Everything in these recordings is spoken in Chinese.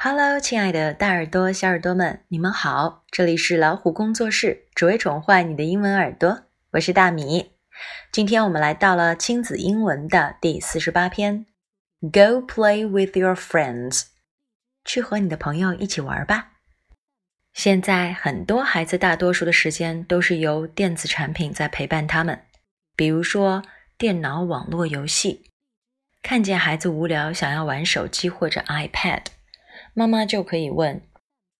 Hello，亲爱的大耳朵、小耳朵们，你们好！这里是老虎工作室，只为宠坏你的英文耳朵。我是大米。今天我们来到了亲子英文的第四十八篇。Go play with your friends，去和你的朋友一起玩吧。现在很多孩子大多数的时间都是由电子产品在陪伴他们，比如说电脑网络游戏。看见孩子无聊，想要玩手机或者 iPad。妈妈就可以问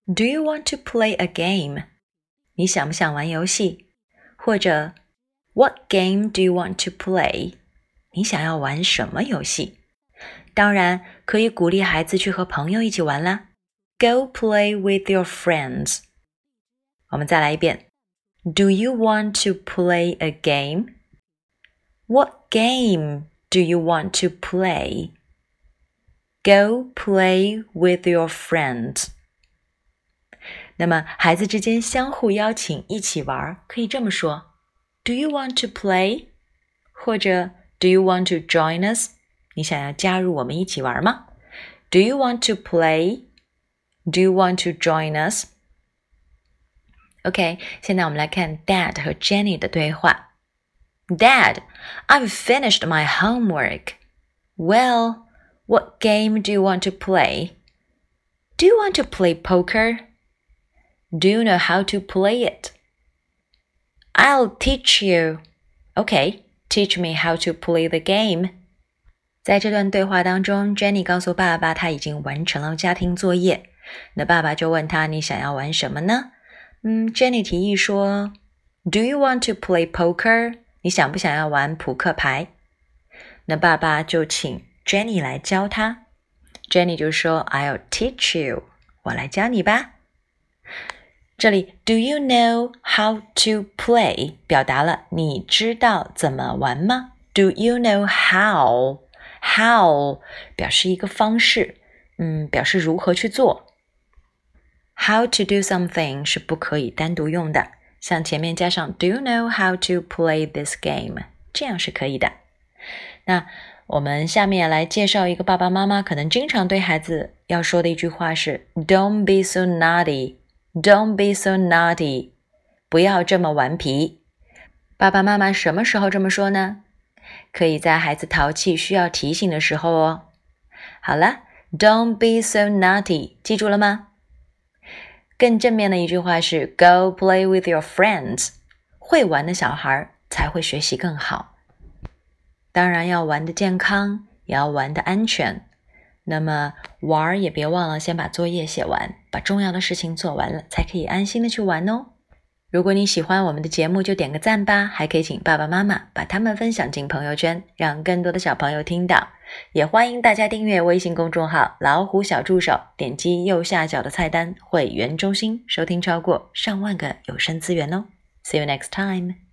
：“Do you want to play a game？” 你想不想玩游戏？或者 “What game do you want to play？” 你想要玩什么游戏？当然可以鼓励孩子去和朋友一起玩啦。Go play with your friends。我们再来一遍：“Do you want to play a game？”What game do you want to play？” play？Go play with your friends。那么，孩子之间相互邀请一起玩，可以这么说：Do you want to play？或者 Do you want to join us？你想要加入我们一起玩吗？Do you want to play？Do you want to join us？OK，现在我们来看 Dad 和 Jenny 的对话。Dad，I've finished my homework. Well. What game do you want to play? Do you want to play poker? Do you know how to play it? I'll teach you. Okay, teach me how to play the game. 在这段对话当中，Jenny 告诉爸爸他已经完成了家庭作业。那爸爸就问他：“你想要玩什么呢？”嗯，Jenny 提议说：“Do you want to play poker？” 你想不想要玩扑克牌？那爸爸就请 Jenny 来教他，Jenny 就说：“I'll teach you，我来教你吧。”这里，Do you know how to play？表达了你知道怎么玩吗？Do you know how？How 表示一个方式，嗯，表示如何去做。How to do something 是不可以单独用的，像前面加上 Do you know how to play this game？这样是可以的。那我们下面来介绍一个爸爸妈妈可能经常对孩子要说的一句话是：“Don't be so naughty, don't be so naughty，不要这么顽皮。”爸爸妈妈什么时候这么说呢？可以在孩子淘气需要提醒的时候哦。好了，Don't be so naughty，记住了吗？更正面的一句话是：“Go play with your friends，会玩的小孩才会学习更好。”当然要玩的健康，也要玩的安全。那么玩儿也别忘了先把作业写完，把重要的事情做完了，才可以安心的去玩哦。如果你喜欢我们的节目，就点个赞吧，还可以请爸爸妈妈把他们分享进朋友圈，让更多的小朋友听到。也欢迎大家订阅微信公众号“老虎小助手”，点击右下角的菜单“会员中心”，收听超过上万个有声资源哦。See you next time.